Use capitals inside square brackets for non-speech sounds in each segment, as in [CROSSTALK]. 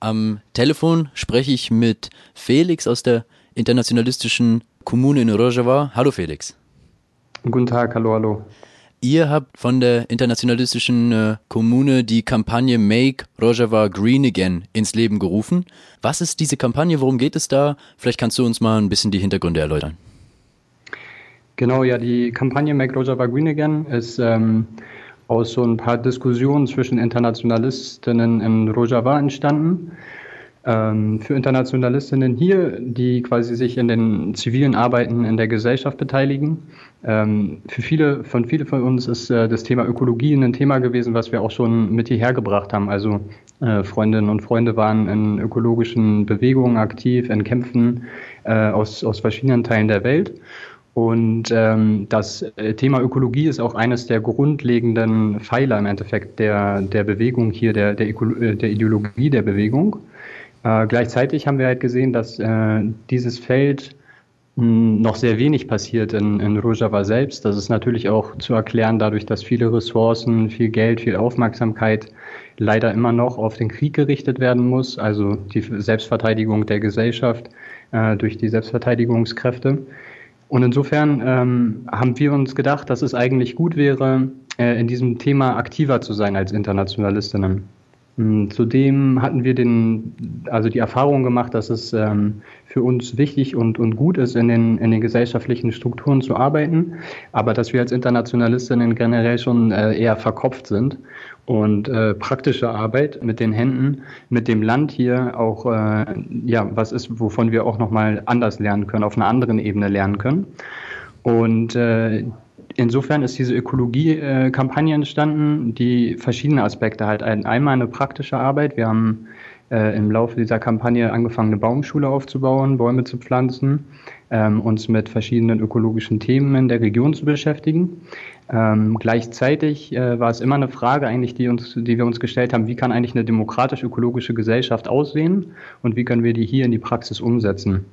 Am Telefon spreche ich mit Felix aus der internationalistischen Kommune in Rojava. Hallo Felix. Guten Tag, hallo, hallo. Ihr habt von der internationalistischen äh, Kommune die Kampagne Make Rojava Green Again ins Leben gerufen. Was ist diese Kampagne? Worum geht es da? Vielleicht kannst du uns mal ein bisschen die Hintergründe erläutern. Genau, ja, die Kampagne Make Rojava Green Again ist ähm, aus so ein paar Diskussionen zwischen Internationalistinnen in Rojava entstanden ähm, für Internationalistinnen hier, die quasi sich in den zivilen Arbeiten in der Gesellschaft beteiligen. Ähm, für viele, von viele von uns ist äh, das Thema Ökologie ein Thema gewesen, was wir auch schon mit hierher gebracht haben. Also äh, Freundinnen und Freunde waren in ökologischen Bewegungen aktiv, in Kämpfen äh, aus, aus verschiedenen Teilen der Welt. Und ähm, das äh, Thema Ökologie ist auch eines der grundlegenden Pfeiler im Endeffekt der, der Bewegung hier, der, der, äh, der Ideologie der Bewegung. Äh, gleichzeitig haben wir halt gesehen, dass äh, dieses Feld mh, hm, noch sehr wenig passiert in, in Rojava selbst. Das ist natürlich auch zu erklären dadurch, dass viele Ressourcen, viel Geld, viel Aufmerksamkeit leider immer noch auf den Krieg gerichtet werden muss, also die Selbstverteidigung der Gesellschaft äh, durch die Selbstverteidigungskräfte. Und insofern ähm, haben wir uns gedacht, dass es eigentlich gut wäre, äh, in diesem Thema aktiver zu sein als Internationalistinnen. Hm, zudem hatten wir den, also die Erfahrung gemacht, dass es ähm, für uns wichtig und, und gut ist, in den, in den gesellschaftlichen Strukturen zu arbeiten, aber dass wir als Internationalistinnen generell schon äh, eher verkopft sind und äh, praktische Arbeit mit den Händen, mit dem Land hier auch, äh, ja, was ist, wovon wir auch nochmal anders lernen können, auf einer anderen Ebene lernen können. Und äh, insofern ist diese Ökologie-Kampagne entstanden, die verschiedene Aspekte halt. Einmal eine praktische Arbeit. Wir haben äh, im Laufe dieser Kampagne angefangen, eine Baumschule aufzubauen, Bäume zu pflanzen, ähm, uns mit verschiedenen ökologischen Themen in der Region zu beschäftigen. Ähm, gleichzeitig äh, war es immer eine Frage eigentlich, die, uns, die wir uns gestellt haben, wie kann eigentlich eine demokratisch-ökologische Gesellschaft aussehen und wie können wir die hier in die Praxis umsetzen.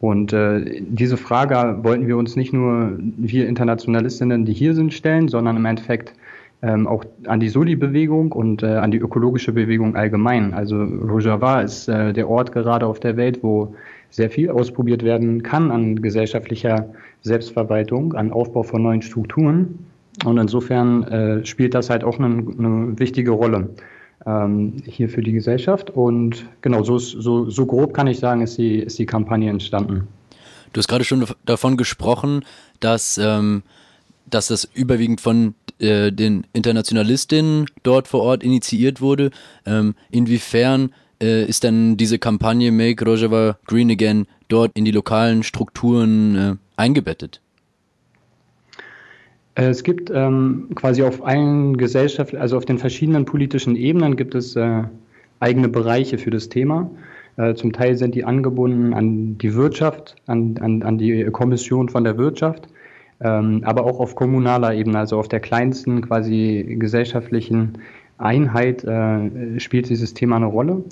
Und äh, diese Frage wollten wir uns nicht nur wir Internationalistinnen, die hier sind, stellen, sondern im Endeffekt ähm, auch an die Soli-Bewegung und äh, an die ökologische Bewegung allgemein. Also Rojava ist äh, der Ort gerade auf der Welt, wo sehr viel ausprobiert werden kann an gesellschaftlicher Selbstverwaltung, an Aufbau von neuen Strukturen. Und insofern äh, spielt das halt auch eine, eine wichtige Rolle ähm, hier für die Gesellschaft. Und genau, so, so, so grob kann ich sagen, ist die, ist die Kampagne entstanden. Du hast gerade schon davon gesprochen, dass, ähm, dass das überwiegend von äh, den Internationalistinnen dort vor Ort initiiert wurde. Ähm, inwiefern äh, ist denn diese Kampagne Make Rojava Green Again dort in die lokalen Strukturen äh, eingebettet? Äh, es gibt ähm, quasi auf allen Gesellschaften, also auf den verschiedenen politischen Ebenen gibt es äh, eigene Bereiche für das Thema. Äh, zum Teil sind die angebunden an die Wirtschaft, an, an, an die Kommission von der Wirtschaft, ähm, aber auch auf kommunaler Ebene, also auf der kleinsten quasi gesellschaftlichen Einheit äh, spielt dieses Thema eine Rolle.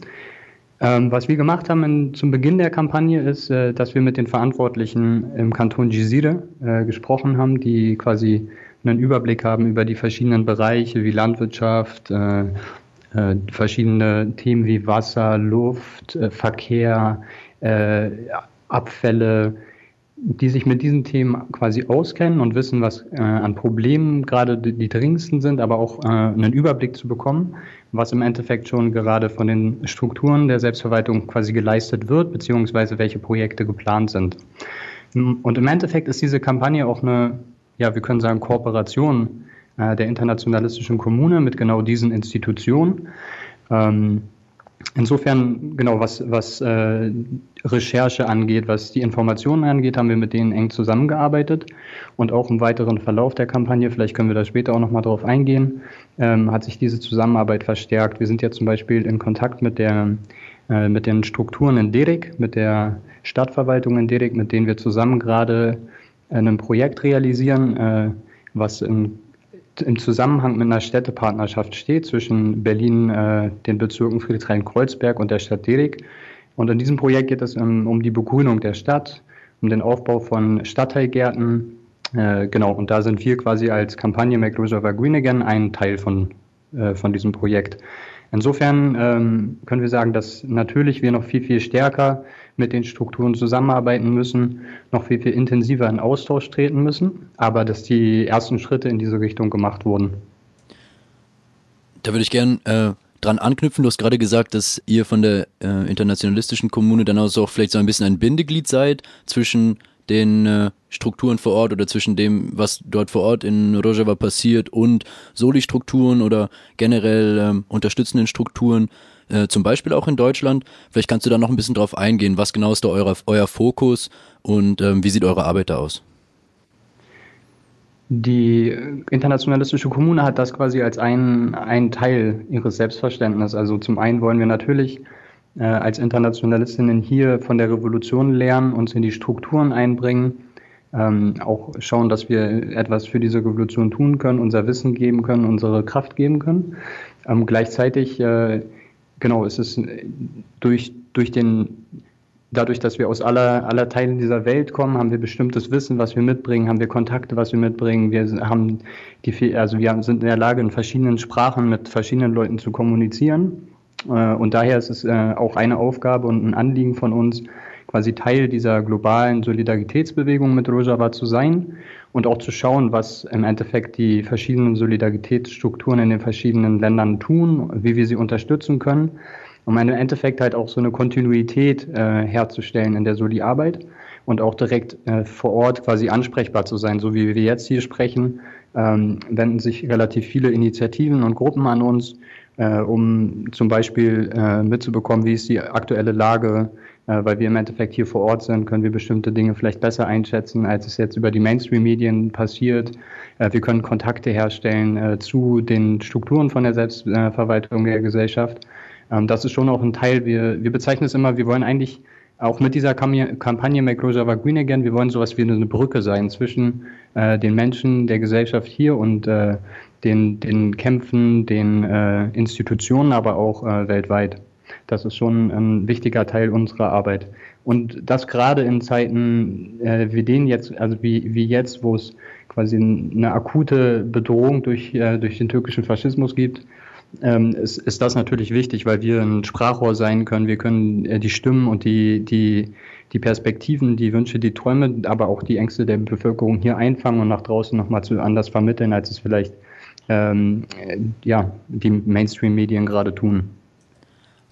Ähm, was wir gemacht haben in, zum Beginn der Kampagne ist, äh, dass wir mit den Verantwortlichen im Kanton Gisire äh, gesprochen haben, die quasi einen Überblick haben über die verschiedenen Bereiche wie Landwirtschaft, äh, äh verschiedene Themen wie Wasser, Luft, äh, Verkehr, äh, Abfälle, die sich mit diesen Themen quasi auskennen und wissen, was äh, an Problemen gerade die, die, dringendsten sind, aber auch äh, einen Überblick zu bekommen, was im Endeffekt schon gerade von den Strukturen der Selbstverwaltung quasi geleistet wird, beziehungsweise welche Projekte geplant sind. Und im Endeffekt ist diese Kampagne auch eine, ja, wir können sagen, Kooperation äh, der internationalistischen Kommune mit genau diesen Institutionen. Ähm, Insofern, genau, was, was äh, Recherche angeht, was die Informationen angeht, haben wir mit denen eng zusammengearbeitet und auch im weiteren Verlauf der Kampagne, vielleicht können wir da später auch nochmal drauf eingehen, ähm, hat sich diese Zusammenarbeit verstärkt. Wir sind ja zum Beispiel in Kontakt mit, der, äh, mit den Strukturen in Derek, mit der Stadtverwaltung in Derek, mit denen wir zusammen gerade ein Projekt realisieren, äh, was in im Zusammenhang mit einer Städtepartnerschaft steht zwischen Berlin, äh, den Bezirken Friedrichshain-Kreuzberg und der Stadt Derik. Und in diesem Projekt geht es um, um die Begrünung der Stadt, um den Aufbau von Stadtteilgärten. Äh, genau, und da sind wir quasi als Kampagne Make Reservoir Green Again ein Teil von, äh, von diesem Projekt. Insofern ähm, können wir sagen, dass natürlich wir noch viel, viel stärker mit den Strukturen zusammenarbeiten müssen, noch viel, viel intensiver in Austausch treten müssen, aber dass die ersten Schritte in diese Richtung gemacht wurden. Da würde ich gern äh, dran anknüpfen. Du hast gerade gesagt, dass ihr von der äh, internationalistischen Kommune dann auch vielleicht so ein bisschen ein Bindeglied seid zwischen den äh, Strukturen vor Ort oder zwischen dem, was dort vor Ort in Rojava passiert und Soli-Strukturen oder generell ähm, unterstützenden Strukturen, äh, zum Beispiel auch in Deutschland. Vielleicht kannst du da noch ein bisschen drauf eingehen. Was genau ist da euer, euer Fokus und ähm, wie sieht eure Arbeit da aus? Die internationalistische Kommune hat das quasi als einen, einen Teil ihres Selbstverständnisses. Also zum einen wollen wir natürlich äh, als Internationalistinnen hier von der Revolution lernen, uns in die Strukturen einbringen, ähm, auch schauen, dass wir etwas für diese Revolution tun können, unser Wissen geben können, unsere Kraft geben können. Ähm, gleichzeitig, äh, genau, ist es durch, durch den dadurch, dass wir aus aller, aller Teilen dieser Welt kommen, haben wir bestimmtes Wissen, was wir mitbringen, haben wir Kontakte, was wir mitbringen. Wir haben die, also wir sind in der Lage, in verschiedenen Sprachen mit verschiedenen Leuten zu kommunizieren. Äh, und daher ist es äh, auch eine Aufgabe und ein Anliegen von uns, quasi Teil dieser globalen Solidaritätsbewegung mit Rojava zu sein und auch zu schauen, was im Endeffekt die verschiedenen Solidaritätsstrukturen in den verschiedenen Ländern tun, wie wir sie unterstützen können um im Endeffekt halt auch so eine Kontinuität äh, herzustellen in der Soli-Arbeit und auch direkt äh, vor Ort quasi ansprechbar zu sein, so wie wir jetzt hier sprechen, ähm, wenden sich relativ viele Initiativen und Gruppen an uns, äh, um zum Beispiel äh, mitzubekommen, wie ist die aktuelle Lage, äh, weil wir im Endeffekt hier vor Ort sind, können wir bestimmte Dinge vielleicht besser einschätzen, als es jetzt über die Mainstream-Medien passiert. Äh, wir können Kontakte herstellen äh, zu den Strukturen von der Selbstverwaltung der Gesellschaft ähm, das ist schon auch ein Teil, wir, wir bezeichnen es immer, wir wollen eigentlich auch mit dieser Kampagne Make Rojava Green Again, wir wollen sowas wie eine Brücke sein zwischen äh, den Menschen der Gesellschaft hier und äh, den, den Kämpfen, den äh, Institutionen, aber auch äh, weltweit. Das ist schon ein wichtiger Teil unserer Arbeit. Und das gerade in Zeiten äh, wie den jetzt, also wie, wie jetzt, wo es quasi eine akute Bedrohung durch, äh, durch den türkischen Faschismus gibt, ähm, ist, ist das natürlich wichtig, weil wir ein Sprachrohr sein können. Wir können äh, die Stimmen und die, die, die Perspektiven, die Wünsche, die Träume, aber auch die Ängste der Bevölkerung hier einfangen und nach draußen nochmal zu anders vermitteln, als es vielleicht ähm, äh, ja, die Mainstream-Medien gerade tun.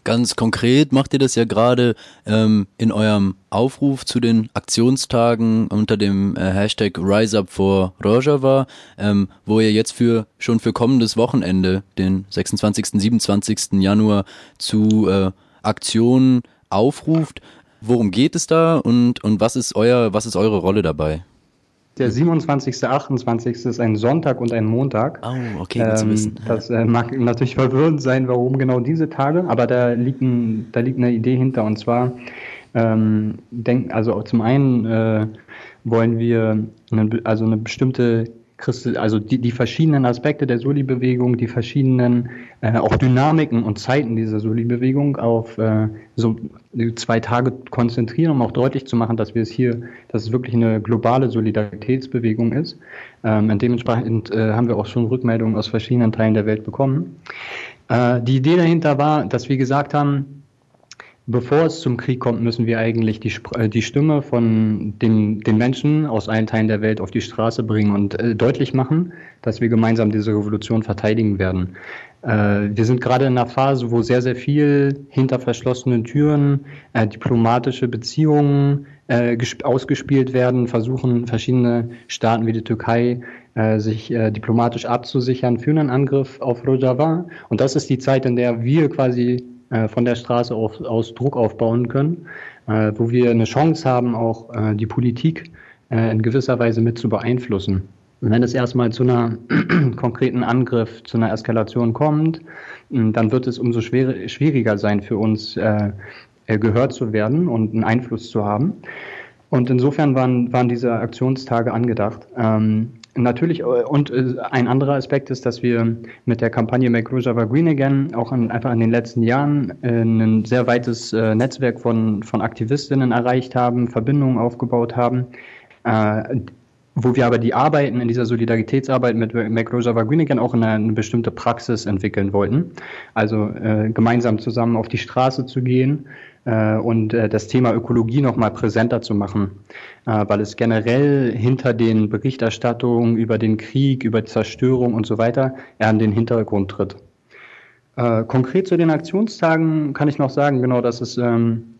Ganz konkret macht ihr das ja gerade ähm, in eurem Aufruf zu den Aktionstagen unter dem äh, Hashtag RiseUp for Rojava, ähm, wo ihr jetzt für schon für kommendes Wochenende, den 26. 27. Januar, zu äh, Aktionen aufruft. Worum geht es da und, und was ist euer, was ist eure Rolle dabei? Der 27., 28. ist ein Sonntag und ein Montag. Oh, okay, gut zu ähm, wissen. Das äh, mag natürlich [LAUGHS] verwirrend sein, warum genau diese Tage, aber da liegt, ein, da liegt eine Idee hinter. Und zwar, ähm, denk, also zum einen äh, wollen wir eine, also eine bestimmte also die, die verschiedenen Aspekte der Soli-Bewegung, die verschiedenen äh, auch Dynamiken und Zeiten dieser Soli-Bewegung auf äh, so zwei Tage konzentrieren, um auch deutlich zu machen, dass wir es hier, dass es wirklich eine globale Solidaritätsbewegung ist. Ähm, dementsprechend äh, haben wir auch schon Rückmeldungen aus verschiedenen Teilen der Welt bekommen. Äh, die Idee dahinter war, dass wir gesagt haben, bevor es zum Krieg kommt, müssen wir eigentlich die, äh, die Stimme von den, den Menschen aus allen Teilen der Welt auf die Straße bringen und äh, deutlich machen, dass wir gemeinsam diese Revolution verteidigen werden. Äh, wir sind gerade in einer Phase, wo sehr, sehr viel hinter verschlossenen Türen äh, diplomatische Beziehungen äh, ausgespielt werden, versuchen verschiedene Staaten wie die Türkei äh, sich diplomatisch abzusichern für einen Angriff auf Rojava. Und das ist die Zeit, in der wir quasi äh, von der Straße auf, aus Druck aufbauen können, äh, wo wir eine Chance haben, auch äh, die Politik äh, in gewisser Weise mit zu beeinflussen. Wenn es erstmal zu einer [CLEARS THROAT] konkreten Angriff, zu einer Eskalation kommt, dann wird es umso schwer, schwieriger sein für uns, äh, gehört zu werden und einen Einfluss zu haben. Und insofern waren, waren diese Aktionstage angedacht. Ähm, Natürlich, äh, und äh, ein anderer Aspekt ist, dass wir mit der Kampagne Make Rojava Green Again auch an, einfach in den letzten Jahren äh, ein sehr weites Netzwerk von, von Aktivistinnen erreicht haben, Verbindungen aufgebaut haben, wo wir aber die Arbeiten in dieser Solidaritätsarbeit mit MacRosa Günnigan auch in eine, eine, bestimmte Praxis entwickeln wollten. Also gemeinsam zusammen auf die Straße zu gehen und äh, das Thema Ökologie nochmal präsenter zu machen, äh, weil es generell hinter den Berichterstattungen über den Krieg, über Zerstörung und so weiter eher an den Hintergrund tritt. Äh, konkret zu den Aktionstagen kann ich noch sagen, genau, dass es ähm, äh,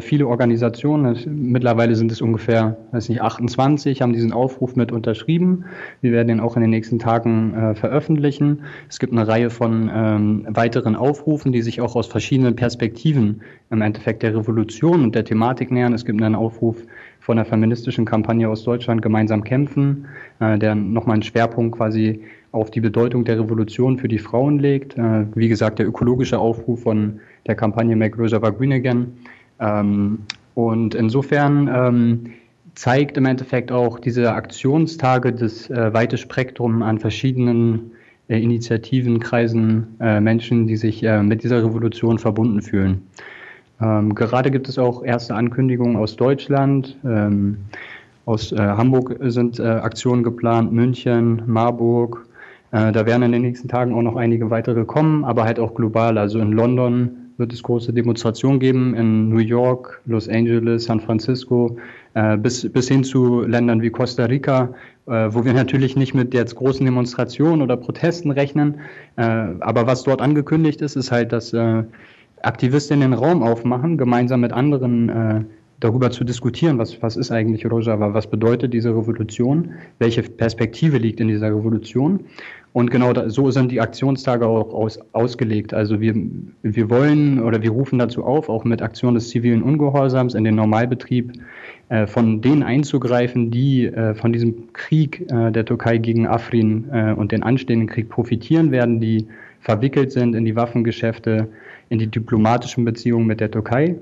viele Organisationen, mittlerweile sind es ungefähr, weiß nicht, 28, haben diesen Aufruf mit unterschrieben. Wir werden ihn auch in den nächsten Tagen äh, veröffentlichen. Es gibt eine Reihe von ähm, weiteren Aufrufen, die sich auch aus verschiedenen Perspektiven im Endeffekt der Revolution und der Thematik nähern. Es gibt einen Aufruf von der feministischen Kampagne aus Deutschland gemeinsam kämpfen, äh, der nochmal einen Schwerpunkt quasi auf die Bedeutung der Revolution für die Frauen legt. Äh, wie gesagt, der ökologische Aufruf von der Kampagne Make Rojava Green Again und insofern ähm, zeigt im Endeffekt auch diese Aktionstage das äh, weite Spektrum an verschiedenen äh, Initiativen, Kreisen, äh, Menschen, die sich äh, mit dieser Revolution verbunden fühlen. Ähm, gerade gibt es auch erste Ankündigungen aus Deutschland. Ähm, aus äh, Hamburg sind äh, Aktionen geplant, München, Marburg. da werden in den nächsten Tagen auch noch einige weitere kommen, aber halt auch global. Also in London wird es große Demonstrationen geben in New York, Los Angeles, San Francisco, äh, bis, bis hin zu Ländern wie Costa Rica, äh, wo wir natürlich nicht mit jetzt großen Demonstrationen oder Protesten rechnen. Äh, aber was dort angekündigt ist, ist halt, dass äh, Aktivistinnen den Raum aufmachen, gemeinsam mit anderen äh, darüber zu diskutieren, was, was ist eigentlich Rojava, was bedeutet diese Revolution, welche Perspektive liegt in dieser Revolution. Und genau da, so sind die Aktionstage auch aus, ausgelegt. Also wir, wir wollen oder wir rufen dazu auf, auch mit Aktionen des zivilen Ungehorsams in den Normalbetrieb äh, von denen einzugreifen, die äh, von diesem Krieg äh, der Türkei gegen Afrin äh, und den anstehenden Krieg profitieren werden, die verwickelt sind in die Waffengeschäfte, in die diplomatischen Beziehungen mit der Türkei.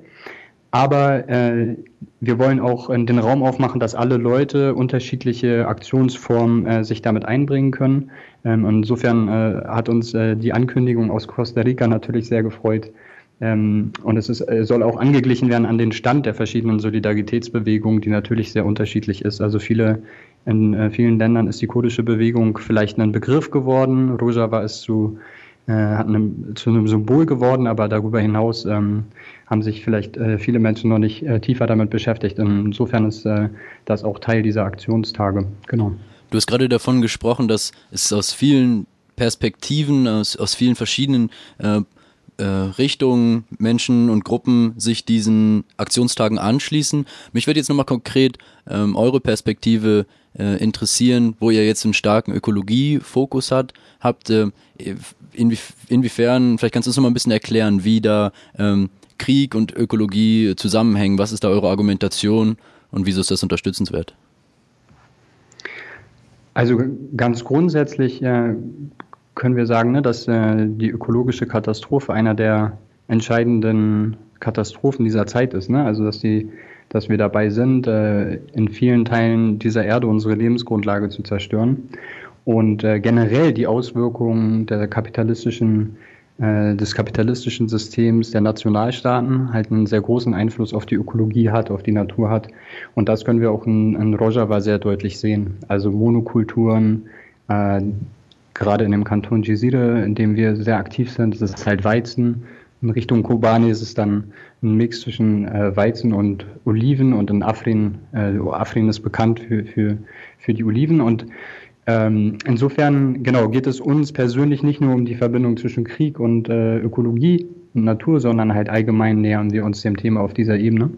Aber äh, wir wollen auch äh, den Raum aufmachen, dass alle Leute unterschiedliche Aktionsformen äh, sich damit einbringen können. Ähm, insofern äh, hat uns äh, die Ankündigung aus Costa Rica natürlich sehr gefreut. Ähm, und es ist, äh, soll auch angeglichen werden an den Stand der verschiedenen Solidaritätsbewegungen, die natürlich sehr unterschiedlich ist. Also viele in äh, vielen Ländern ist die kurdische Bewegung vielleicht ein Begriff geworden. Rojava ist zu äh, hat einem, zu einem Symbol geworden, aber darüber hinaus ähm, haben sich vielleicht äh, viele Menschen noch nicht äh, tiefer damit beschäftigt. Insofern ist äh, das auch Teil dieser Aktionstage. Genau. Du hast gerade davon gesprochen, dass es aus vielen Perspektiven, aus, aus vielen verschiedenen äh, äh, Richtungen, Menschen und Gruppen sich diesen Aktionstagen anschließen. Mich würde jetzt nochmal konkret ähm, eure Perspektive äh, interessieren, wo ihr jetzt einen starken Ökologiefokus hat, habt. Äh, inwief inwiefern, vielleicht kannst du uns noch mal ein bisschen erklären, wie da ähm, Krieg und Ökologie zusammenhängen. Was ist da eure Argumentation und wieso ist das unterstützenswert? Also ganz grundsätzlich äh, können wir sagen, ne, dass äh, die ökologische Katastrophe einer der entscheidenden Katastrophen dieser Zeit ist. Ne? Also dass die dass wir dabei sind, äh, in vielen Teilen dieser Erde unsere Lebensgrundlage zu zerstören und äh, generell die Auswirkungen der kapitalistischen, äh, des kapitalistischen Systems der Nationalstaaten halt einen sehr großen Einfluss auf die Ökologie hat, auf die Natur hat. Und das können wir auch in, in Rojava sehr deutlich sehen. Also Monokulturen, äh, gerade in dem Kanton Jizire, in dem wir sehr aktiv sind, das ist halt Weizen. In Richtung Kobani ist es dann ein Mix zwischen äh, Weizen und Oliven und in Afrin, äh, Afrin ist bekannt für, für, für die Oliven und ähm, insofern, genau, geht es uns persönlich nicht nur um die Verbindung zwischen Krieg und äh, Ökologie und Natur, sondern halt allgemein nähern wir uns dem Thema auf dieser Ebene.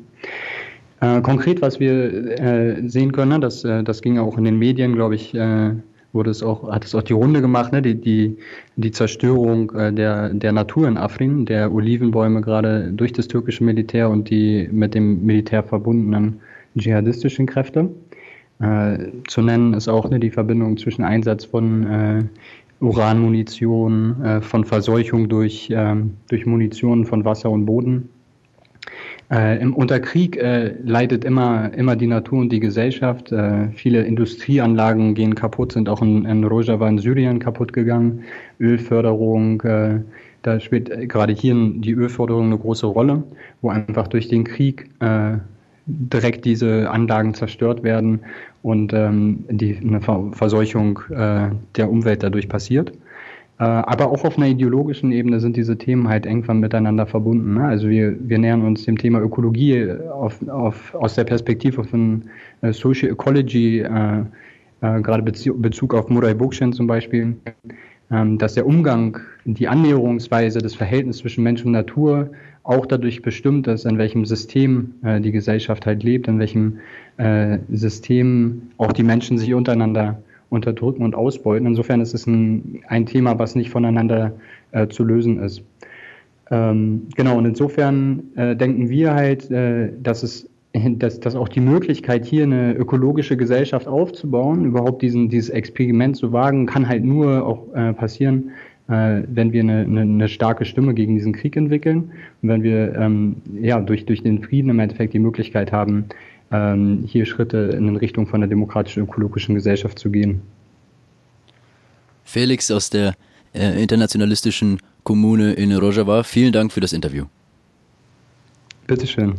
Äh, konkret, was wir äh, sehen können, ne, das, äh, das ging auch in den Medien, glaube ich, äh, wurde es auch, hat es auch die Runde gemacht, ne, die, die, die Zerstörung äh, der, der Natur in Afrin, der Olivenbäume gerade durch das türkische Militär und die mit dem Militär verbundenen dschihadistischen Kräfte. Äh, zu nennen ist auch ne, die Verbindung zwischen Einsatz von äh, Uranmunition, äh, von Verseuchung durch, ähm, durch Munition von Wasser und Boden. Äh, Im Unterkrieg äh, leidet immer, immer die Natur und die Gesellschaft. Äh, viele Industrieanlagen gehen kaputt, sind auch in, in Rojava in Syrien kaputt gegangen. Ölförderung, da spielt gerade hier die Ölförderung eine große Rolle, wo einfach durch den Krieg direkt diese Anlagen zerstört werden und ähm, die, eine Verseuchung äh, der Umwelt dadurch passiert. Äh, aber auch auf einer ideologischen Ebene sind diese Themen halt irgendwann miteinander verbunden. Ne? Also wir, wir nähern uns dem Thema Ökologie auf, auf, aus der Perspektive von äh, Social Ecology, äh, äh gerade Bezug auf Murai Bookchin zum Beispiel, ähm, dass der Umgang, die Annäherungsweise, das Verhältnis zwischen Mensch und Natur auch dadurch bestimmt ist, in welchem System äh, die Gesellschaft halt lebt, in welchem äh, System auch die Menschen sich untereinander unterdrücken und ausbeuten. Insofern ist es ein, ein Thema, was nicht voneinander äh, zu lösen ist. Ähm, genau, und insofern äh, denken wir halt, äh, dass es [LAUGHS] dass, dass auch die Möglichkeit, hier eine ökologische Gesellschaft aufzubauen, überhaupt diesen, dieses Experiment zu wagen, kann halt nur auch äh, passieren, wenn wir eine, eine, eine, starke Stimme gegen diesen Krieg entwickeln und wenn wir ähm, ja, durch, durch den Frieden im Endeffekt die Möglichkeit haben, ähm, hier Schritte in Richtung von einer demokratischen ökologischen Gesellschaft zu gehen. Felix aus der äh, internationalistischen Kommune in Rojava, vielen Dank für das Interview. Bitteschön.